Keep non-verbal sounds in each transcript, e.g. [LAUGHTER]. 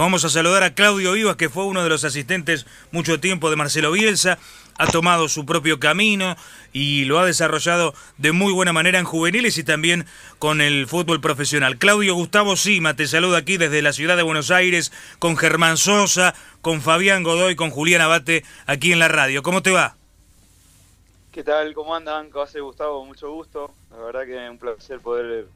Vamos a saludar a Claudio Vivas, que fue uno de los asistentes mucho tiempo de Marcelo Bielsa, ha tomado su propio camino y lo ha desarrollado de muy buena manera en juveniles y también con el fútbol profesional. Claudio Gustavo Sima te saluda aquí desde la ciudad de Buenos Aires con Germán Sosa, con Fabián Godoy, con Julián Abate aquí en la radio. ¿Cómo te va? ¿Qué tal? ¿Cómo andan? ¿Cómo hace Gustavo? Mucho gusto. La verdad que es un placer poder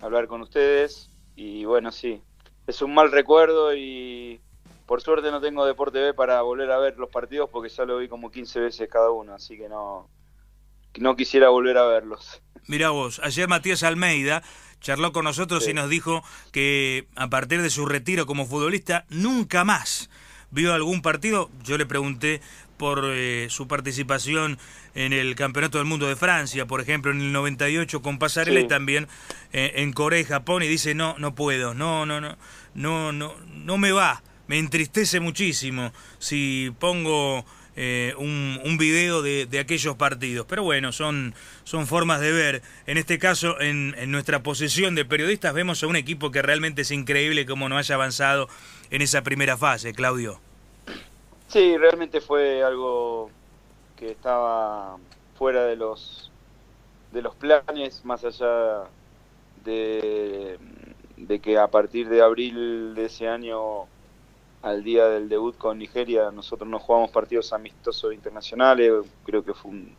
hablar con ustedes. Y bueno, sí, es un mal recuerdo y por suerte no tengo Deporte B para volver a ver los partidos porque ya lo vi como 15 veces cada uno, así que no, no quisiera volver a verlos. Mira vos, ayer Matías Almeida charló con nosotros y nos dijo que a partir de su retiro como futbolista nunca más vio algún partido. Yo le pregunté por eh, su participación en el Campeonato del Mundo de Francia, por ejemplo, en el 98 con Pasarela y también eh, en Corea y Japón y dice, "No, no puedo. No, no, no. No, no, no me va. Me entristece muchísimo si pongo eh, un, un, video de, de, aquellos partidos. Pero bueno, son, son formas de ver. En este caso, en, en, nuestra posición de periodistas, vemos a un equipo que realmente es increíble como no haya avanzado en esa primera fase, Claudio. Sí, realmente fue algo que estaba fuera de los de los planes, más allá de, que a partir de abril de ese año al día del debut con Nigeria nosotros no jugamos partidos amistosos internacionales, creo que fue un,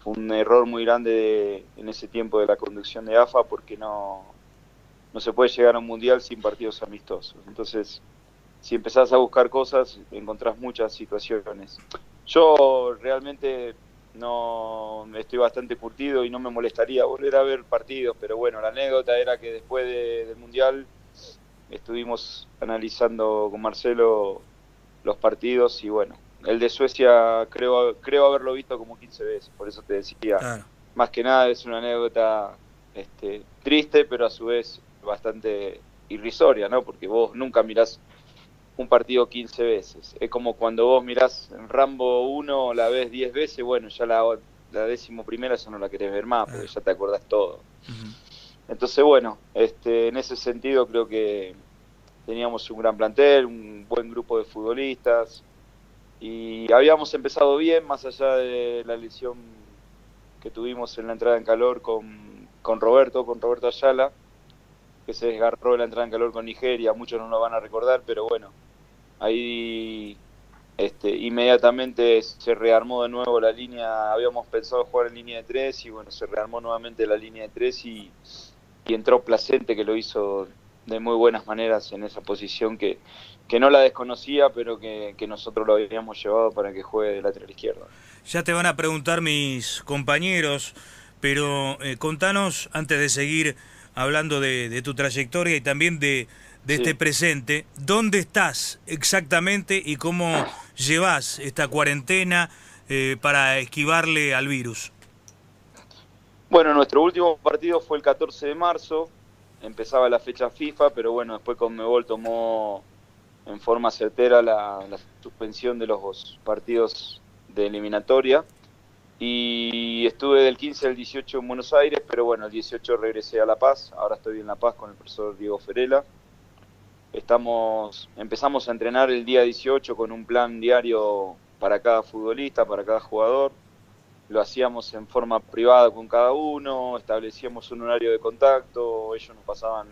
fue un error muy grande de, en ese tiempo de la conducción de AFA porque no, no se puede llegar a un mundial sin partidos amistosos. Entonces, si empezás a buscar cosas, encontrás muchas situaciones. Yo realmente no estoy bastante curtido y no me molestaría volver a ver partidos, pero bueno, la anécdota era que después de, del Mundial estuvimos analizando con Marcelo los partidos y bueno, el de Suecia creo creo haberlo visto como 15 veces, por eso te decía, claro. más que nada es una anécdota este, triste, pero a su vez bastante irrisoria, ¿no? Porque vos nunca mirás un partido 15 veces. Es como cuando vos mirás Rambo 1, la ves 10 veces, bueno, ya la, la décimo primera ya no la querés ver más, porque ya te acordás todo. Uh -huh. Entonces, bueno, este, en ese sentido creo que teníamos un gran plantel, un buen grupo de futbolistas y habíamos empezado bien, más allá de la lesión que tuvimos en la entrada en calor con, con Roberto, con Roberto Ayala, que se desgarró en la entrada en calor con Nigeria, muchos no lo van a recordar, pero bueno, ahí este, inmediatamente se rearmó de nuevo la línea, habíamos pensado jugar en línea de tres y bueno, se rearmó nuevamente la línea de tres y, entró Placente que lo hizo de muy buenas maneras en esa posición que, que no la desconocía, pero que, que, nosotros lo habíamos llevado para que juegue de lateral izquierdo. Ya te van a preguntar mis compañeros, pero eh, contanos, antes de seguir hablando de tu trayectoria y también de, de sí. este presente, ¿dónde estás exactamente y cómo llevas esta cuarentena eh, para esquivarle al virus? Bueno, nuestro último partido fue el 14 de marzo, empezaba la fecha FIFA, pero bueno, después Conmebol tomó en forma certera la, la suspensión de los partidos de eliminatoria y estuve del 15 al 18 en Buenos Aires, pero bueno, el 18 regresé a La Paz, ahora estoy en La Paz con el profesor Diego Ferela. Estamos, empezamos a entrenar el día 18 con un plan diario para cada futbolista, para cada jugador. Lo hacíamos en forma privada con cada uno, establecíamos un horario de contacto, ellos nos pasaban,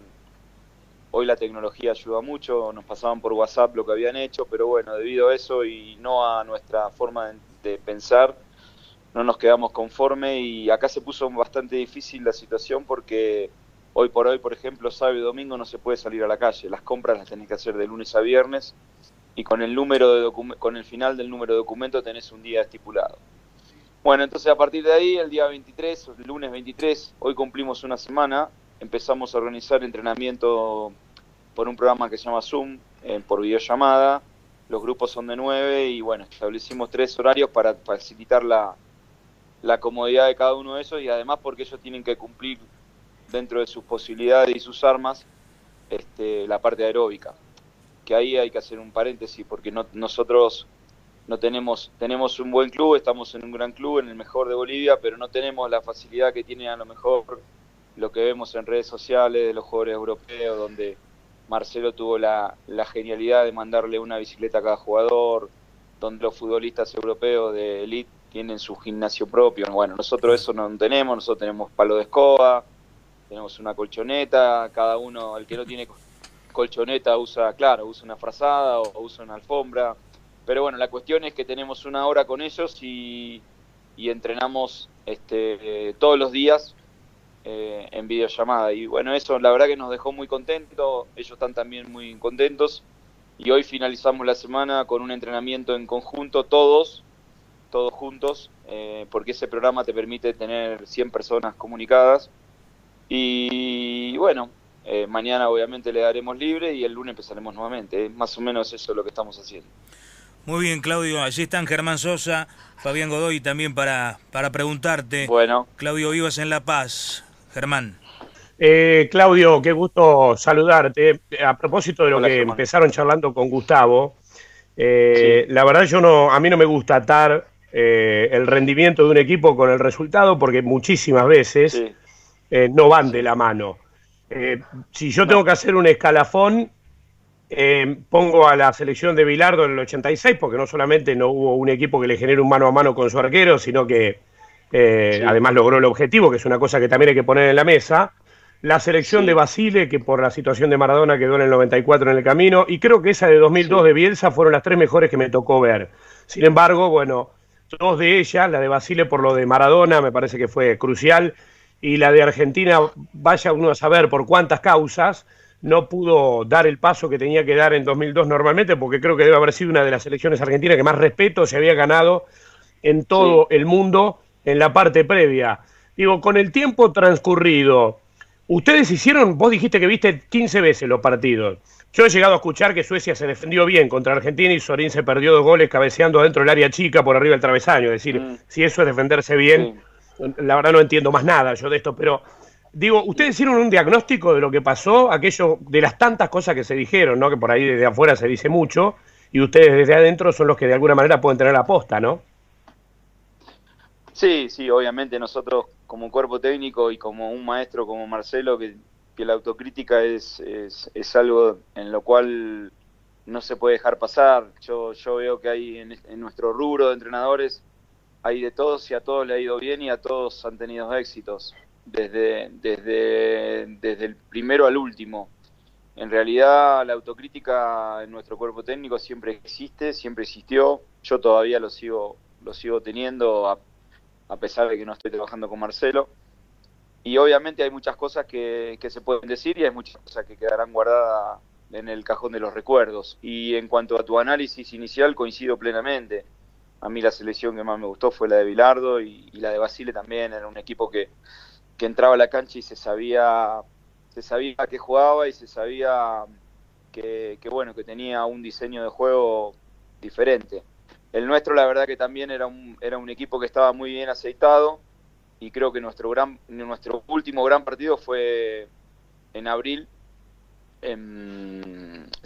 hoy la tecnología ayuda mucho, nos pasaban por WhatsApp lo que habían hecho, pero bueno, debido a eso y no a nuestra forma de, pensar, no nos quedamos conforme y acá se puso bastante difícil la situación porque hoy por hoy, por ejemplo, sábado y domingo no se puede salir a la calle, las compras las tenés que hacer de lunes a viernes y con el número de con el final del número de documento tenés un día estipulado. Bueno, entonces a partir de ahí, el día 23, el lunes 23, hoy cumplimos una semana, empezamos a organizar entrenamiento por un programa que se llama Zoom, eh, por videollamada, los grupos son de nueve y bueno, establecimos tres horarios para facilitar la, la comodidad de cada uno de esos y además porque ellos tienen que cumplir dentro de sus posibilidades y sus armas este, la parte aeróbica. Que ahí hay que hacer un paréntesis porque no, nosotros no tenemos, tenemos un buen club, estamos en un gran club, en el mejor de Bolivia, pero no tenemos la facilidad que tiene a lo mejor lo que vemos en redes sociales de los jugadores europeos, donde Marcelo tuvo la, la genialidad de mandarle una bicicleta a cada jugador, donde los futbolistas europeos de elite tienen su gimnasio propio. Bueno, nosotros eso no tenemos, nosotros tenemos palo de escoba, tenemos una colchoneta, cada uno, el que no tiene colchoneta usa, claro, usa una frazada o, usa una alfombra. Pero bueno, la cuestión es que tenemos una hora con ellos y, entrenamos este, todos los días eh, en videollamada. Y bueno, eso la verdad que nos dejó muy contentos, ellos están también muy contentos. Y hoy finalizamos la semana con un entrenamiento en conjunto, todos, todos juntos, eh, porque ese programa te permite tener 100 personas comunicadas. Y bueno, eh, mañana obviamente le daremos libre y el lunes empezaremos nuevamente. Más o menos eso es lo que estamos haciendo. Muy bien, Claudio. Allí están Germán Sosa, Fabián Godoy también para, para preguntarte. Bueno. Claudio Vivas en La Paz. Germán. Eh, Claudio, qué gusto saludarte. A propósito de lo que empezaron charlando con Gustavo, eh, la verdad yo no, a mí no me gusta atar el rendimiento de un equipo con el resultado porque muchísimas veces no van de la mano. Eh, si yo tengo que hacer un escalafón, eh, pongo a la selección de Bilardo en el 86, porque no solamente no hubo un equipo que le genere un mano a mano con su arquero, sino que eh, además logró el objetivo, que es una cosa que también hay que poner en la mesa. La selección de Basile, que por la situación de Maradona quedó en el 94 en el camino, y creo que esa de 2002 de Bielsa fueron las tres mejores que me tocó ver. Sin embargo, bueno, dos de ellas, la de Basile por lo de Maradona, me parece que fue crucial, y la de Argentina, vaya uno a saber por cuántas causas, no pudo dar el paso que tenía que dar en 2002 normalmente, porque creo que debe haber sido una de las elecciones argentinas que más respeto se había ganado en todo el mundo en la parte previa. Digo, con el tiempo transcurrido, ustedes hicieron, vos dijiste que viste 15 veces los partidos. Yo he llegado a escuchar que Suecia se defendió bien contra Argentina y Sorín se perdió dos goles cabeceando adentro del área chica por arriba del travesaño. Es decir, mm. si eso es defenderse bien, la verdad no entiendo más nada yo de esto, pero digo, ustedes hicieron un diagnóstico de lo que pasó, aquello de las tantas cosas que se dijeron, ¿no? Que por ahí desde afuera se dice mucho, y ustedes desde adentro son los que de alguna manera pueden tener la posta, ¿no? Sí, sí, obviamente nosotros como cuerpo técnico y como un maestro como Marcelo, que, que la autocrítica es, es, es, algo en lo cual no se puede dejar pasar. Yo, yo veo que hay en, en nuestro rubro de entrenadores hay de todos y a todos le ha ido bien y a todos han tenido éxitos, desde, desde, desde el primero al último. En realidad la autocrítica en nuestro cuerpo técnico siempre existe, siempre existió, yo todavía lo sigo, lo sigo teniendo a, pesar de que no estoy trabajando con Marcelo. Y obviamente hay muchas cosas que, que se pueden decir y hay muchas cosas que quedarán guardadas en el cajón de los recuerdos. Y en cuanto a tu análisis inicial, coincido plenamente a mí la selección que más me gustó fue la de Bilardo y, la de Basile también. Era un equipo que, entraba a la cancha y se sabía, se sabía que jugaba y se sabía que, bueno, que tenía un diseño de juego diferente. El nuestro, la verdad que también era un, era un equipo que estaba muy bien aceitado y creo que nuestro, gran, nuestro último gran partido fue en abril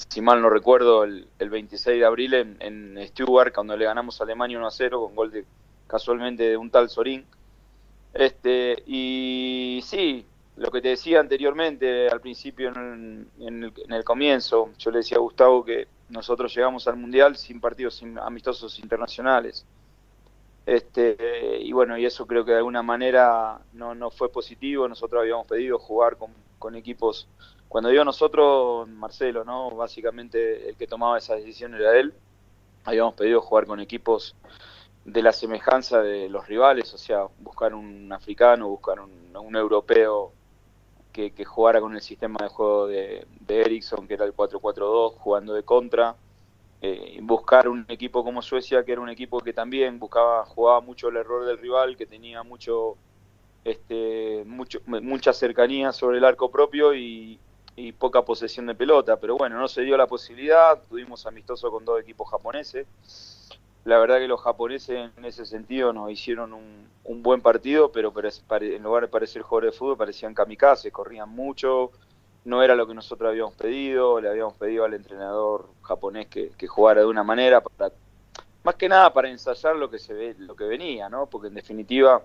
si mal no recuerdo, el, 26 de abril en, en, cuando le ganamos a Alemania 1 a 0 con gol de casualmente de un tal Sorín. Este, y sí, lo que te decía anteriormente, al principio en, el, comienzo, yo le decía a Gustavo que nosotros llegamos al Mundial sin partidos amistosos internacionales. Este, y bueno, y eso creo que de alguna manera no, no fue positivo. Nosotros habíamos pedido jugar con equipos cuando digo nosotros, Marcelo, ¿no? Básicamente el que tomaba esa decisión era él. Habíamos pedido jugar con equipos de la semejanza de los rivales, o sea, buscar un africano, buscar un, europeo que, jugara con el sistema de juego de, de Ericsson, que era el 4-4-2, jugando de contra. Eh, buscar un equipo como Suecia, que era un equipo que también buscaba, jugaba mucho el error del rival, que tenía mucho, este, mucho, mucha cercanía sobre el arco propio y, y poca posesión de pelota, pero bueno, no se dio la posibilidad, tuvimos amistoso con dos equipos japoneses. La verdad que los japoneses en ese sentido nos hicieron un, buen partido, pero en lugar de parecer jugadores de fútbol parecían kamikaze, corrían mucho, no era lo que nosotros habíamos pedido, le habíamos pedido al entrenador japonés que, jugara de una manera para más que nada para ensayar lo que se ve, lo que venía, ¿no? Porque en definitiva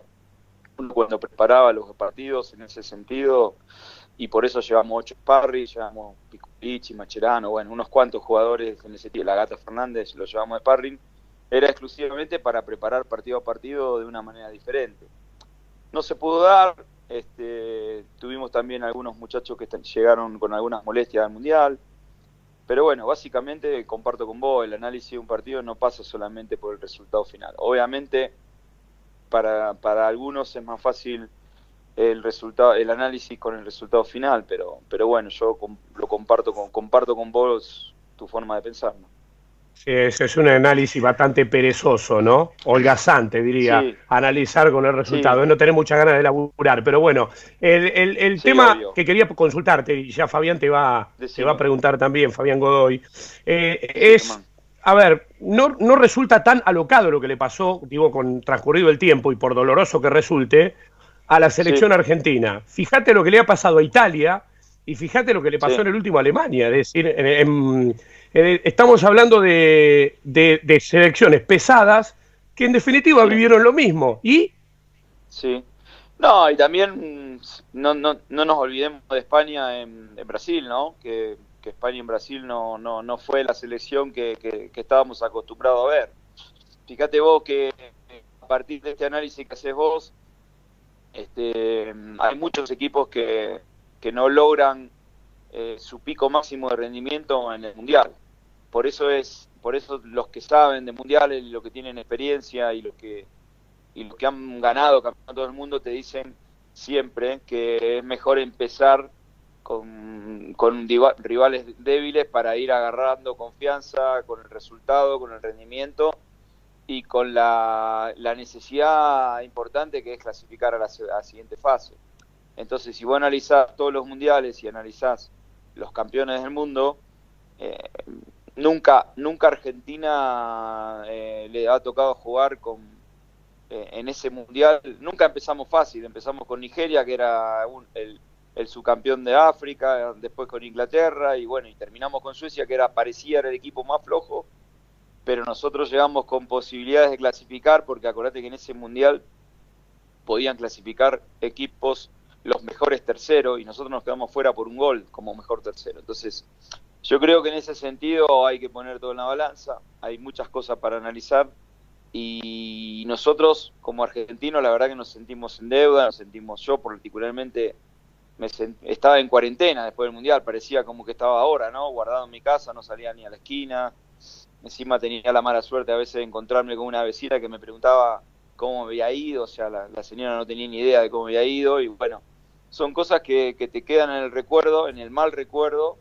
uno cuando preparaba los partidos en ese sentido y por eso llevamos ocho Parry, llevamos Piculichi, Macherano, bueno, unos cuantos jugadores en ese tiempo, la Gata Fernández lo llevamos de Sparring, era exclusivamente para preparar partido a partido de una manera diferente. No se pudo dar, este, tuvimos también algunos muchachos que llegaron con algunas molestias al Mundial, pero bueno, básicamente comparto con vos, el análisis de un partido no pasa solamente por el resultado final. Obviamente, para, para algunos es más fácil el resultado, el análisis con el resultado final, pero, pero bueno, yo lo comparto con, comparto con vos tu forma de pensar. Sí, ese es un análisis bastante perezoso, ¿no? Holgazante, diría, analizar con el resultado. No tener muchas ganas de laburar, pero bueno, el, el, tema que quería consultarte, y ya Fabián te va, te va a preguntar también, Fabián Godoy, eh, es, a ver, no, no resulta tan alocado lo que le pasó, digo, con transcurrido el tiempo y por doloroso que resulte, a la selección argentina. Fíjate lo que le ha pasado a Italia y fíjate lo que le pasó en el último a Alemania. Es decir, estamos hablando de, de, selecciones pesadas que en definitiva vivieron lo mismo. ¿Y? Sí. No, y también no, no, no nos olvidemos de España en, Brasil, ¿no? Que, España en Brasil no, no, no fue la selección que, que estábamos acostumbrados a ver. Fíjate vos que a partir de este análisis que haces vos, este, hay muchos equipos que, que no logran eh, su pico máximo de rendimiento en el mundial. Por eso es, por eso los que saben de mundiales, los que tienen experiencia y los que y los que han ganado campeonato del mundo te dicen siempre que es mejor empezar con, con rivales débiles para ir agarrando confianza con el resultado, con el rendimiento y con la, necesidad importante que es clasificar a la, siguiente fase. Entonces, si vos analizás todos los mundiales y analizás los campeones del mundo, eh, nunca, nunca Argentina eh, le ha tocado jugar con, eh, en ese mundial. Nunca empezamos fácil, empezamos con Nigeria, que era el, el, subcampeón de África, después con Inglaterra, y bueno, y terminamos con Suecia, que era parecía el equipo más flojo, pero nosotros llegamos con posibilidades de clasificar, porque acordate que en ese mundial podían clasificar equipos los mejores terceros y nosotros nos quedamos fuera por un gol como mejor tercero. Entonces, yo creo que en ese sentido hay que poner todo en la balanza, hay muchas cosas para analizar y nosotros como argentinos la verdad que nos sentimos en deuda, nos sentimos yo particularmente me estaba en cuarentena después del mundial, parecía como que estaba ahora, ¿no? Guardado en mi casa, no salía ni a la esquina, Encima tenía la mala suerte a veces de encontrarme con una vecina que me preguntaba cómo me había ido, o sea, la, señora no tenía ni idea de cómo me había ido y bueno, son cosas que, te quedan en el recuerdo, en el mal recuerdo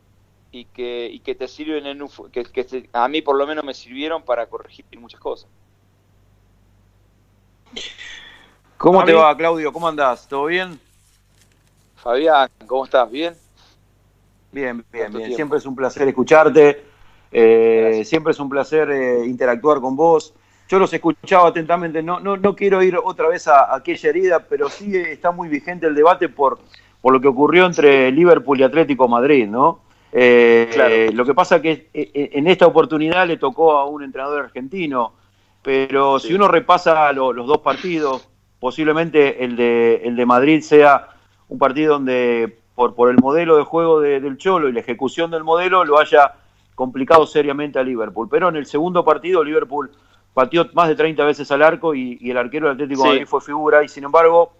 y que, y que te sirven en un, que, que a mí por lo menos me sirvieron para corregir muchas cosas. ¿Cómo te va, Claudio? ¿Cómo andás? ¿Todo bien? Fabián, ¿cómo estás? ¿Bien? Bien, bien, bien. Siempre es un placer escucharte. Eh, siempre es un placer eh, interactuar con vos. Yo los escuchaba atentamente, no, no, no quiero ir otra vez a, aquella herida, pero sí está muy vigente el debate por, por lo que ocurrió entre Liverpool y Atlético Madrid, ¿no? Eh, lo que pasa que en esta oportunidad le tocó a un entrenador argentino, pero si uno repasa los dos partidos, posiblemente el de, el de Madrid sea un partido donde por, por el modelo de juego del Cholo y la ejecución del modelo lo haya complicado seriamente a Liverpool. Pero en el segundo partido Liverpool pateó más de 30 veces al arco y, el arquero del Atlético de Madrid fue figura. Y sin embargo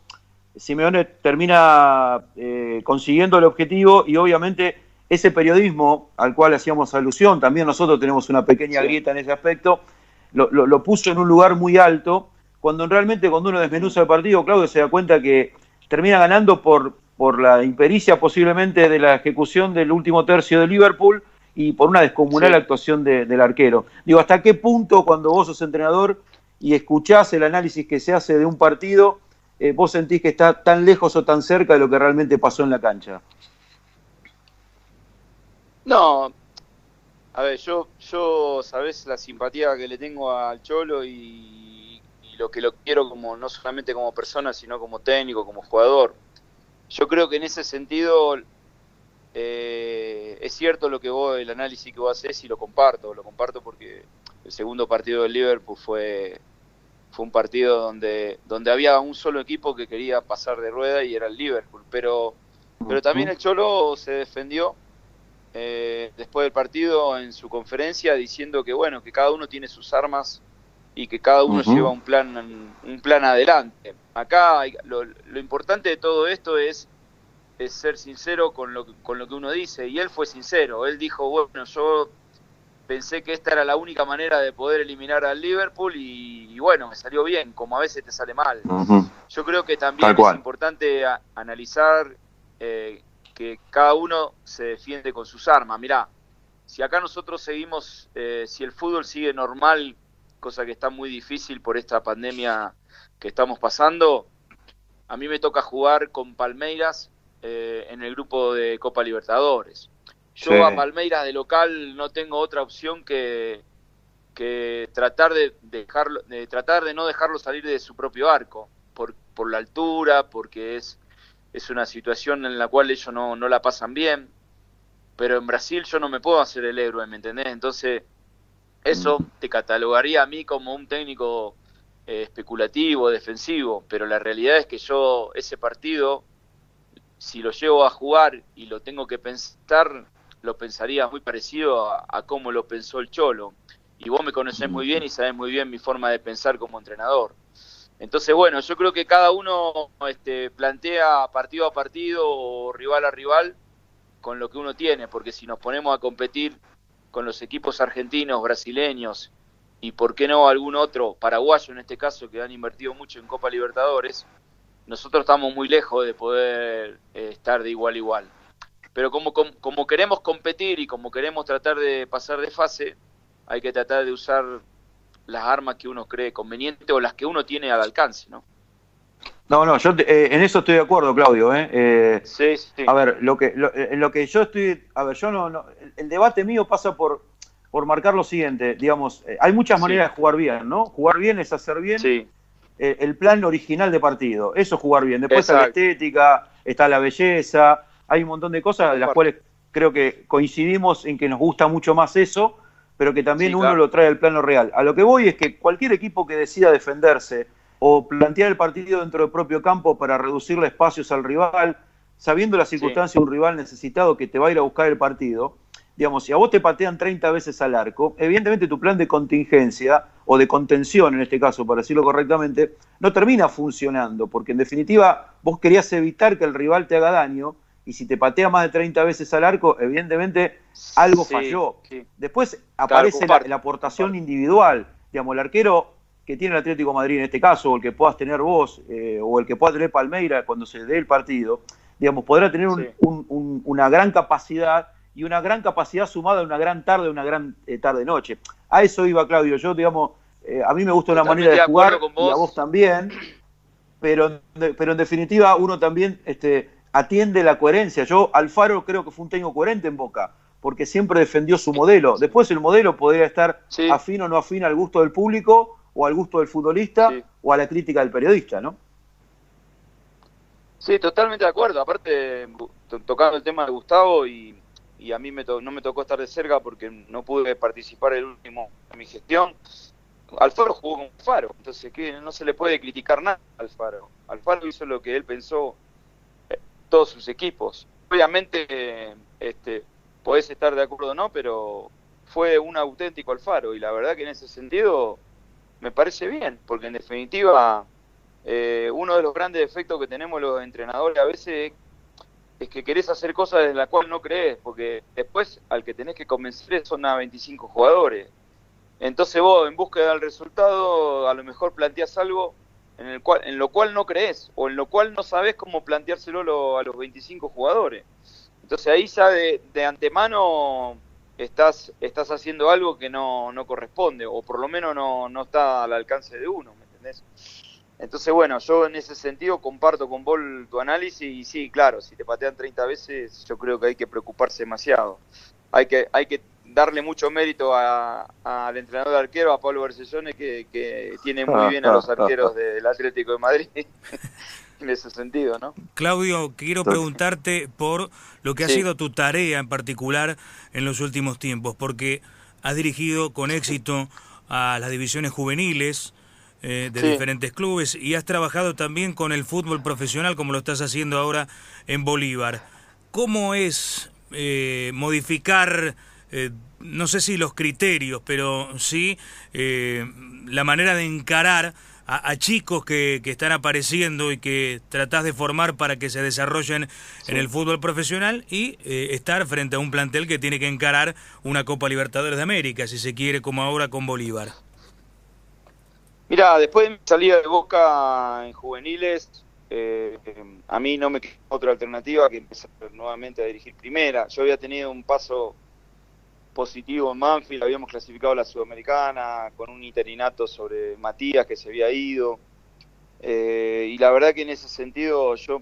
Simeone termina eh, consiguiendo el objetivo y obviamente ese periodismo al cual hacíamos alusión, también nosotros tenemos una pequeña grieta en ese aspecto, lo, puso en un lugar muy alto, cuando realmente cuando uno desmenuza el partido, Claudio se da cuenta que termina ganando por, por la impericia posiblemente de la ejecución del último tercio de Liverpool, y por una descomunal actuación del arquero. Digo, ¿hasta qué punto cuando vos sos entrenador y escuchás el análisis que se hace de un partido, eh, vos sentís que está tan lejos o tan cerca de lo que realmente pasó en la cancha? No, a ver, yo, yo sabés la simpatía que le tengo al Cholo y, y lo que lo quiero como no solamente como persona, sino como técnico, como jugador. Yo creo que en ese sentido eh, es cierto lo que vos, el análisis que vos haces y lo comparto, lo comparto porque el segundo partido del Liverpool fue, fue un partido donde, donde había un solo equipo que quería pasar de rueda y era el Liverpool, pero Pero también el Cholo se defendió eh, después del partido en su conferencia diciendo que bueno, que cada uno tiene sus armas y que cada uno lleva un plan, un plan adelante. Acá lo, importante de todo esto es, es, ser sincero con lo, con lo que uno dice y él fue sincero, él dijo, bueno, yo pensé que esta era la única manera de poder eliminar al Liverpool y, bueno, me salió bien, como a veces te sale mal. Yo creo que también es importante analizar eh, que cada uno se defiende con sus armas. Mirá, si acá nosotros seguimos, eh, si el fútbol sigue normal, cosa que está muy difícil por esta pandemia que estamos pasando, a mí me toca jugar con Palmeiras eh, en el grupo de Copa Libertadores. Yo a Palmeiras de local no tengo otra opción que, que tratar de dejarlo, de tratar de no dejarlo salir de su propio arco, por, por la altura, porque es, es una situación en la cual ellos no, no la pasan bien. Pero en Brasil yo no me puedo hacer el héroe, ¿me entendés? Entonces, eso mm. te catalogaría a mí como un técnico eh, especulativo, defensivo, pero la realidad es que yo ese partido, si lo llevo a jugar y lo tengo que pensar, lo pensaría muy parecido a, cómo lo pensó el Cholo. Y vos me conocés muy bien y sabés muy bien mi forma de pensar como entrenador. Entonces, bueno, yo creo que cada uno este, plantea partido a partido o rival a rival con lo que uno tiene, porque si nos ponemos a competir con los equipos argentinos, brasileños y por qué no algún otro, paraguayo en este caso, que han invertido mucho en Copa Libertadores, nosotros estamos muy lejos de poder eh, estar de igual a igual pero como, como, queremos competir y como queremos tratar de pasar de fase, hay que tratar de usar las armas que uno cree conveniente o las que uno tiene al alcance, ¿no? No, no, yo eh, en eso estoy de acuerdo, Claudio. ¿eh? eh sí, sí. A ver, lo que, lo, en lo que yo estoy, a ver, yo no, no el, debate mío pasa por, por marcar lo siguiente, digamos, eh, hay muchas maneras de jugar bien, ¿no? Jugar bien es hacer bien el plan original de partido, eso es jugar bien. Después está la estética, está la belleza, hay un montón de cosas de las cuales creo que coincidimos en que nos gusta mucho más eso, pero que también uno lo trae al plano real. A lo que voy es que cualquier equipo que decida defenderse o plantear el partido dentro del propio campo para reducirle espacios al rival, sabiendo la circunstancia de un rival necesitado que te va a ir a buscar el partido, digamos, si a vos te patean 30 veces al arco, evidentemente tu plan de contingencia o de contención, en este caso, para decirlo correctamente, no termina funcionando, porque en definitiva vos querías evitar que el rival te haga daño y si te patea más de 30 veces al arco, evidentemente algo falló. Después aparece la, aportación individual. Digamos, el arquero que tiene el Atlético Madrid en este caso, o el que puedas tener vos, eh, o el que pueda tener Palmeira cuando se dé el partido, digamos, podrá tener una gran capacidad y una gran capacidad sumada a una gran tarde, una gran eh, tarde-noche. A eso iba Claudio. Yo, digamos, eh, a mí me gusta una manera de jugar, y a vos también, pero, pero en definitiva uno también este, atiende la coherencia. Yo, Alfaro, creo que fue un técnico coherente en Boca, porque siempre defendió su modelo. Después el modelo podría estar afín o no afín al gusto del público, o al gusto del futbolista, o a la crítica del periodista, ¿no? Sí, totalmente de acuerdo. Aparte, tocando el tema de Gustavo, y, a mí me no me tocó estar de cerca porque no pude participar el último en mi gestión. Alfaro jugó con Alfaro, entonces que no se le puede criticar nada a Alfaro. Alfaro hizo lo que él pensó todos sus equipos. Obviamente, este, podés estar de acuerdo o no, pero fue un auténtico Alfaro y la verdad que en ese sentido me parece bien, porque en definitiva eh, uno de los grandes defectos que tenemos los entrenadores a veces es que querés hacer cosas de las cuales no crees, porque después al que tenés que convencer son a 25 jugadores. Entonces vos en búsqueda del resultado a lo mejor planteás algo en, el cual, en lo cual no crees o en lo cual no sabes cómo planteárselo a los 25 jugadores. Entonces ahí ya de, antemano estás, estás haciendo algo que no, no corresponde o por lo menos no, no está al alcance de uno, ¿me entendés? Entonces, bueno, yo en ese sentido comparto con vos tu análisis y sí, claro, si te patean 30 veces, yo creo que hay que preocuparse demasiado. Hay que, hay que darle mucho mérito al entrenador de arquero, a Pablo Bercellone, que, que tiene muy bien a los arqueros del Atlético de Madrid. [LAUGHS] en ese sentido, ¿no? Claudio, quiero preguntarte por lo que ha sido tu tarea en particular en los últimos tiempos, porque has dirigido con éxito a las divisiones juveniles eh, de diferentes clubes y has trabajado también con el fútbol profesional como lo estás haciendo ahora en Bolívar. ¿cómo es eh, modificar, eh, no sé si los criterios, pero sí eh, la manera de encarar a, chicos que, que, están apareciendo y que tratás de formar para que se desarrollen en el fútbol profesional y estar frente a un plantel que tiene que encarar una Copa Libertadores de América, si se quiere, como ahora con Bolívar? Mira, después de mi salida de Boca en juveniles, eh, a mí no me queda otra alternativa que empezar nuevamente a dirigir primera. Yo había tenido un paso positivo en Manfield, habíamos clasificado a la Sudamericana con un interinato sobre Matías que se había ido. Eh, y la verdad que en ese sentido yo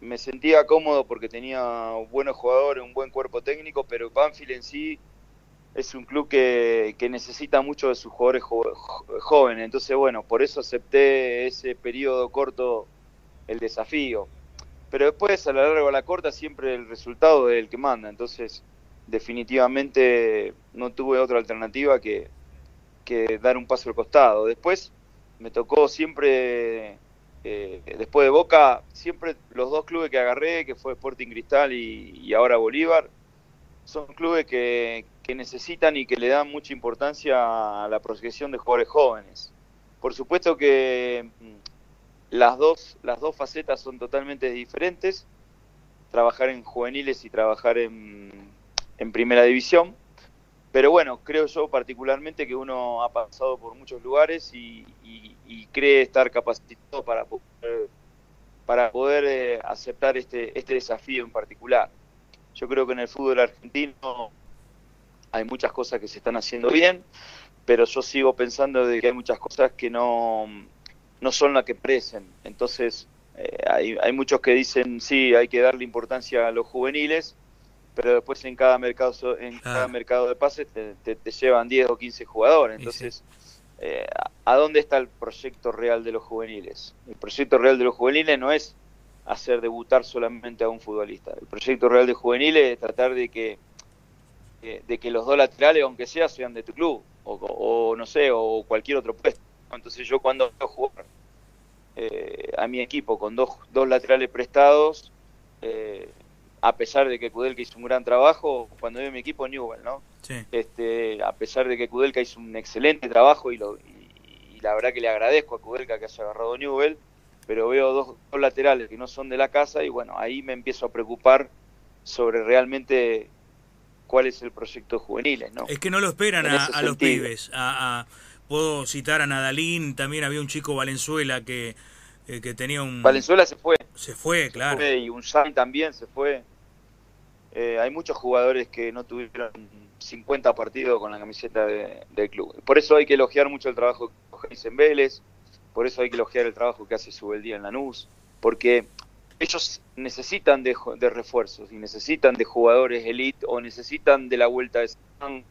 me sentía cómodo porque tenía buenos jugadores, un buen cuerpo técnico, pero Banfield en sí es un club que, que necesita mucho de sus jugadores jóvenes. Entonces, bueno, por eso acepté ese periodo corto el desafío. Pero después, a la larga o a la corta, siempre el resultado es el que manda. Entonces, definitivamente no tuve otra alternativa que, que dar un paso al costado. Después, me tocó siempre, eh, después de Boca, siempre los dos clubes que agarré, que fue Sporting Cristal y, ahora Bolívar, son clubes que, que necesitan y que le dan mucha importancia a la proyección de jugadores jóvenes. Por supuesto que las dos, las dos facetas son totalmente diferentes, trabajar en juveniles y trabajar en, en primera división. Pero bueno, creo yo particularmente que uno ha pasado por muchos lugares y, cree estar capacitado para poder, para poder eh, aceptar este, este desafío en particular. Yo creo que en el fútbol argentino hay muchas cosas que se están haciendo bien, pero yo sigo pensando de que hay muchas cosas que no, no son las que presen. Entonces, eh, hay, hay, muchos que dicen, sí, hay que darle importancia a los juveniles, pero después en cada mercado en cada mercado de pases te, te, llevan 10 o 15 jugadores. Entonces, eh, ¿a dónde está el proyecto real de los juveniles? El proyecto real de los juveniles no es hacer debutar solamente a un futbolista. El proyecto real de juveniles es tratar de que de que los dos laterales, aunque sea, sean de tu club, o, o no sé, o cualquier otro puesto. Entonces yo cuando veo jugar eh, a mi equipo con dos, dos laterales prestados, eh, a pesar de que Kudelka hizo un gran trabajo, cuando veo mi equipo Newell, ¿no? Este, a pesar de que Kudelka hizo un excelente trabajo y, lo, y, la verdad que le agradezco a Kudelka que haya agarrado Newell, pero veo dos, dos, laterales que no son de la casa y bueno, ahí me empiezo a preocupar sobre realmente cuál es el proyecto juvenil, ¿no? Es que no lo esperan a, los pibes, a Puedo citar a Nadalín, también había un chico Valenzuela que, eh, que tenía un... Valenzuela se fue. Se fue, claro. y un San también se fue. Eh, hay muchos jugadores que no tuvieron 50 partidos con la camiseta del club. Por eso hay que elogiar mucho el trabajo que hace en Vélez, por eso hay que elogiar el trabajo que hace Subeldía en Lanús, porque ellos necesitan de, de, refuerzos y necesitan de jugadores elite o necesitan de la vuelta de San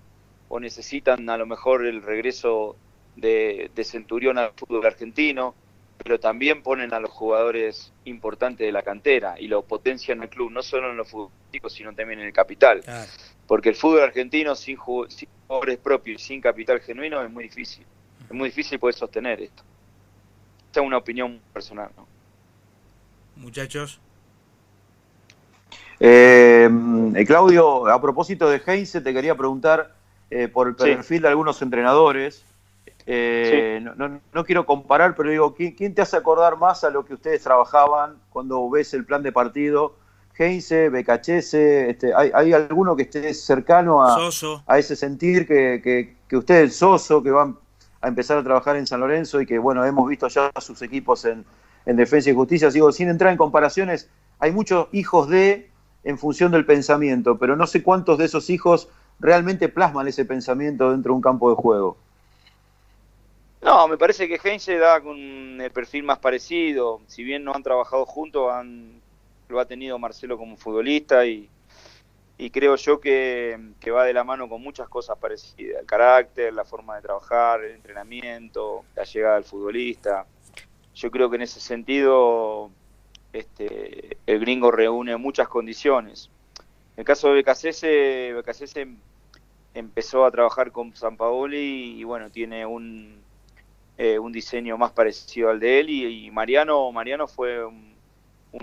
o necesitan a lo mejor el regreso de, Centurión al fútbol argentino, pero también ponen a los jugadores importantes de la cantera y lo potencian el club, no solo en los futbolísticos, sino también en el capital. Porque el fútbol argentino sin, jugadores propios y sin capital genuino es muy difícil. Es muy difícil poder sostener esto. Esta es una opinión personal. ¿no? Muchachos. Eh, Claudio, a propósito de Heinze, te quería preguntar eh, por el perfil de algunos entrenadores. Eh, no, quiero comparar, pero digo, ¿quién, te hace acordar más a lo que ustedes trabajaban cuando ves el plan de partido? Heinze, Becachese, este, ¿hay, alguno que esté cercano a, a ese sentir que, que, que ustedes, Soso, que van a empezar a trabajar en San Lorenzo y que, bueno, hemos visto ya sus equipos en, en Defensa y Justicia? Digo, sin entrar en comparaciones, hay muchos hijos de en función del pensamiento, pero no sé cuántos de esos hijos realmente plasman ese pensamiento dentro de un campo de juego. No, me parece que Heinze da con el perfil más parecido. Si bien no han trabajado juntos, han, lo ha tenido Marcelo como futbolista y, creo yo que, va de la mano con muchas cosas parecidas. El carácter, la forma de trabajar, el entrenamiento, la llegada del futbolista. Yo creo que en ese sentido este, el gringo reúne muchas condiciones. En el caso de Becasese, Becasese empezó a trabajar con San Paoli y, bueno, tiene un, eh, un diseño más parecido al de él y, Mariano, Mariano fue un,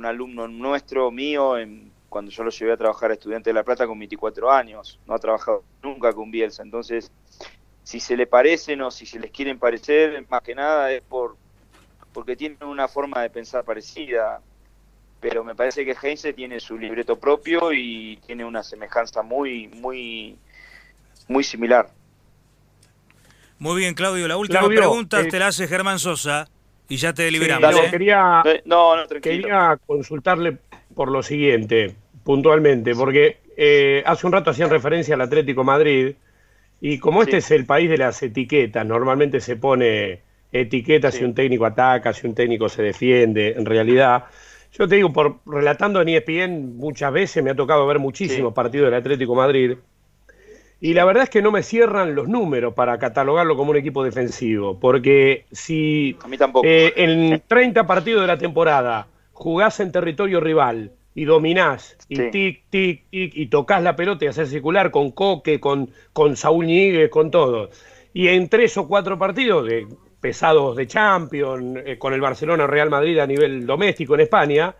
alumno nuestro, mío, en, cuando yo lo llevé a trabajar a Estudiante de La Plata con 24 años, no ha trabajado nunca con Bielsa, entonces si se le parecen o si se les quieren parecer, más que nada es por porque tienen una forma de pensar parecida, pero me parece que Heinze tiene su libreto propio y tiene una semejanza muy muy muy similar. Muy bien, Claudio, la última pregunta eh, te la hace Germán Sosa y ya te deliberamos. ¿eh? quería, quería consultarle por lo siguiente puntualmente, porque eh, hace un rato hacían referencia al Atlético Madrid y como este es el país de las etiquetas, normalmente se pone etiquetas si un técnico ataca, si un técnico se defiende, en realidad. Yo te digo, por relatando en ESPN muchas veces me ha tocado ver muchísimos partidos del Atlético Madrid y la verdad es que no me cierran los números para catalogarlo como un equipo defensivo, porque si eh, en 30 partidos de la temporada jugás en territorio rival y dominás, y tic, tic, tic, y tocas la pelota y haces circular con Coque, con, con Saúl Ñíguez, con todo. Y en tres o cuatro partidos de pesados de Champions, eh, con el Barcelona Real Madrid a nivel doméstico en España,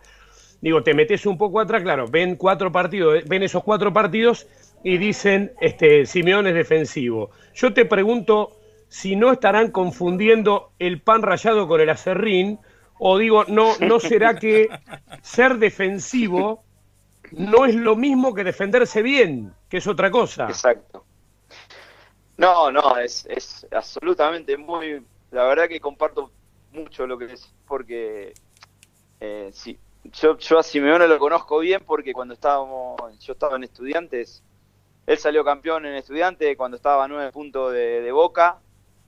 digo, te metes un poco atrás, claro, ven cuatro partidos, eh, ven esos cuatro partidos y dicen este Simeón es defensivo. Yo te pregunto si no estarán confundiendo el pan rallado con el acerrín o digo, no, ¿no será que ser defensivo no es lo mismo que defenderse bien, que es otra cosa? Exacto. No, no, es, es absolutamente muy... La verdad que comparto mucho lo que decís, porque eh, sí, yo, yo a Simeone lo conozco bien porque cuando estábamos, yo estaba en estudiantes, él salió campeón en estudiante cuando estaba a nueve puntos de, de Boca,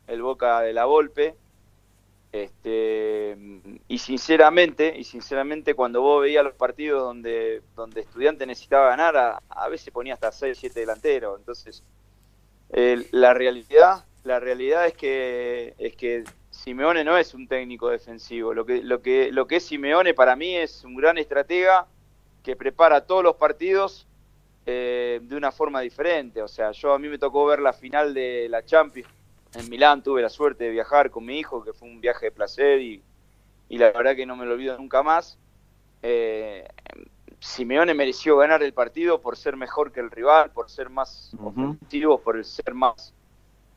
el Boca de la Volpe, este, y sinceramente, y sinceramente cuando vos veías los partidos donde, donde estudiante necesitaba ganar, a, veces ponía hasta 6, 7 delanteros. Entonces, la realidad, la realidad es que, es que Simeone no es un técnico defensivo. Lo que, lo que, lo que es Simeone para mí es un gran estratega que prepara todos los partidos eh, de una forma diferente. O sea, yo a mí me tocó ver la final de la Champions en Milán tuve la suerte de viajar con mi hijo, que fue un viaje de placer y, la verdad que no me lo olvido nunca más. Eh, Simeone mereció ganar el partido por ser mejor que el rival, por ser más ofensivo, por ser más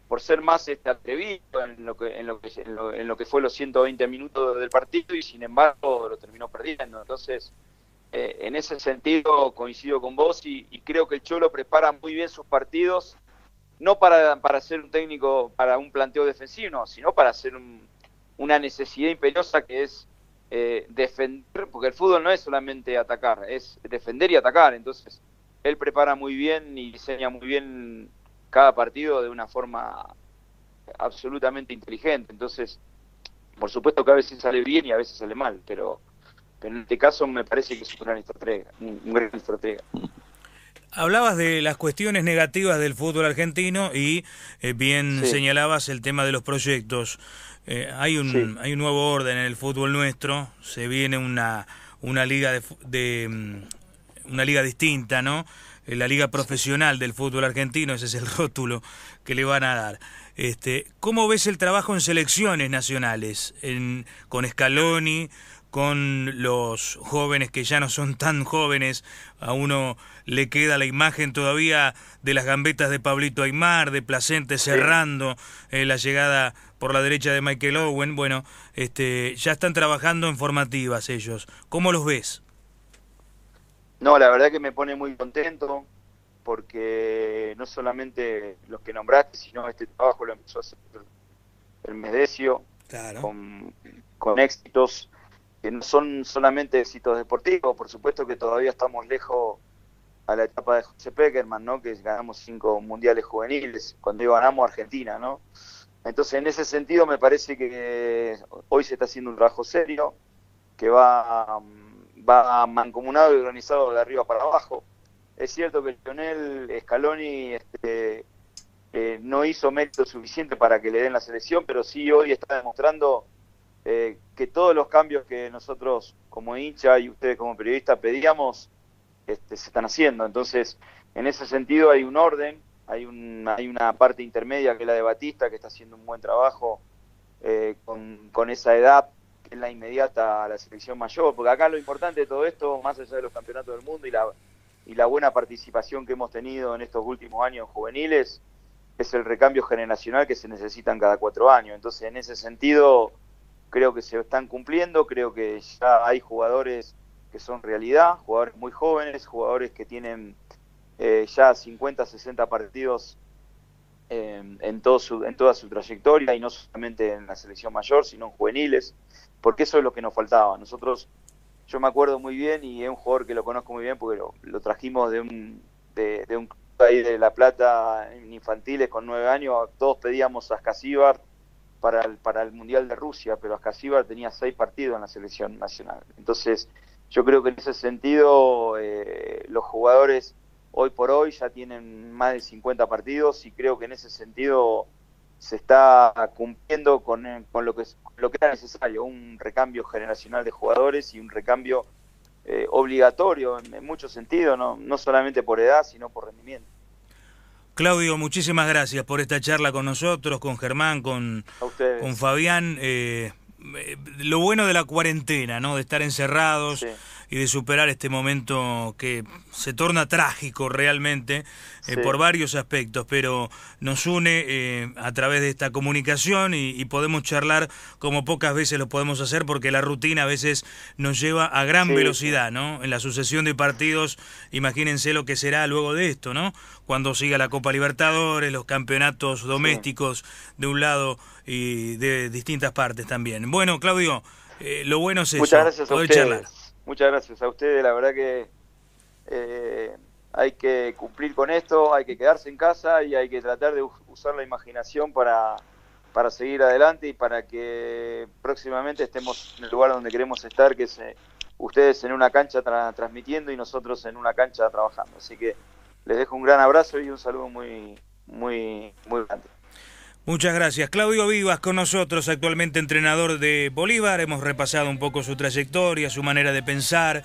por ser más este, atrevido en lo que en lo que en lo, que fue los 120 minutos del partido y sin embargo lo terminó perdiendo. Entonces, eh, en ese sentido coincido con vos y, y creo que el Cholo prepara muy bien sus partidos no para, para ser un técnico para un planteo defensivo, sino para hacer una necesidad imperiosa que es eh, defender, porque el fútbol no es solamente atacar, es defender y atacar. Entonces, él prepara muy bien y diseña muy bien cada partido de una forma absolutamente inteligente. Entonces, por supuesto que a veces sale bien y a veces sale mal, pero, en este caso me parece que es un gran estratega. Un gran estratega. Hablabas de las cuestiones negativas del fútbol argentino y eh, bien señalabas el tema de los proyectos. Eh, hay, un, hay un nuevo orden en el fútbol nuestro, se viene una, una liga de, mm, una liga distinta, ¿no? La liga profesional del fútbol argentino, ese es el [LAUGHS] rótulo que le van a dar. Este, ¿Cómo ves el trabajo en selecciones nacionales? En, con Scaloni, con los jóvenes que ya no son tan jóvenes, a uno le queda la imagen todavía de las gambetas de Pablito Aymar, de Placente cerrando eh, la llegada por la derecha de Michael Owen, bueno, este, ya están trabajando en formativas ellos. ¿Cómo los ves? No, la verdad que me pone muy contento porque no solamente los que nombraste, sino este trabajo lo empezó a hacer el Medecio con, con éxitos que no son solamente éxitos deportivos, por supuesto que todavía estamos lejos a la etapa de José Peckerman, ¿no? que ganamos cinco mundiales juveniles, cuando yo ganamos Argentina, ¿no? Entonces, en ese sentido, me parece que hoy se está haciendo un trabajo serio, que va, va mancomunado y organizado de arriba para abajo. Es cierto que Lionel Scaloni este, eh, no hizo mérito suficiente para que le den la selección, pero sí hoy está demostrando eh, que todos los cambios que nosotros como hincha y ustedes como periodistas pedíamos este, se están haciendo. Entonces, en ese sentido hay un orden, hay, un, hay una parte intermedia que es la de Batista, que está haciendo un buen trabajo eh, con, esa edad en la inmediata a la selección mayor, porque acá lo importante de todo esto, más allá de los campeonatos del mundo y la, y la buena participación que hemos tenido en estos últimos años juveniles, es el recambio generacional que se necesitan cada cuatro años. Entonces, en ese sentido, creo que se están cumpliendo, creo que ya hay jugadores que son realidad, jugadores muy jóvenes, jugadores que tienen eh, ya 50, 60 partidos en, todo su, en toda su trayectoria y no solamente en la selección mayor, sino en juveniles, porque eso es lo que nos faltaba. Nosotros, yo me acuerdo muy bien y es un jugador que lo conozco muy bien porque lo, trajimos de un, de, un club ahí de La Plata en infantiles con nueve años, todos pedíamos a Ascasíbar para el, para el Mundial de Rusia, pero Ascasíbar tenía seis partidos en la selección nacional. Entonces, yo creo que en ese sentido eh, los jugadores hoy por hoy ya tienen más de 50 partidos y creo que en ese sentido se está cumpliendo con, eh, con lo, que, lo que era necesario, un recambio generacional de jugadores y un recambio eh, obligatorio en, muchos sentidos, ¿no? no solamente por edad, sino por rendimiento. Claudio, muchísimas gracias por esta charla con nosotros, con Germán, con, con Fabián. Eh, lo bueno de la cuarentena, ¿no? De estar encerrados y de superar este momento que se torna trágico realmente eh, por varios aspectos, pero nos une eh, a través de esta comunicación y, podemos charlar como pocas veces lo podemos hacer porque la rutina a veces nos lleva a gran velocidad, ¿no? En la sucesión de partidos, imagínense lo que será luego de esto, ¿no? Cuando siga la Copa Libertadores, los campeonatos domésticos de un lado y de distintas partes también. Bueno, Claudio, eh, lo bueno es Muchas gracias poder charlar. Muchas gracias a ustedes, la verdad que eh, hay que cumplir con esto, hay que quedarse en casa y hay que tratar de usar la imaginación para, para seguir adelante y para que próximamente estemos en el lugar donde queremos estar, que es eh, ustedes en una cancha transmitiendo y nosotros en una cancha trabajando. Así que les dejo un gran abrazo y un saludo muy, muy, muy grande. Muchas gracias. Claudio Vivas con nosotros, actualmente entrenador de Bolívar. Hemos repasado un poco su trayectoria, su manera de pensar.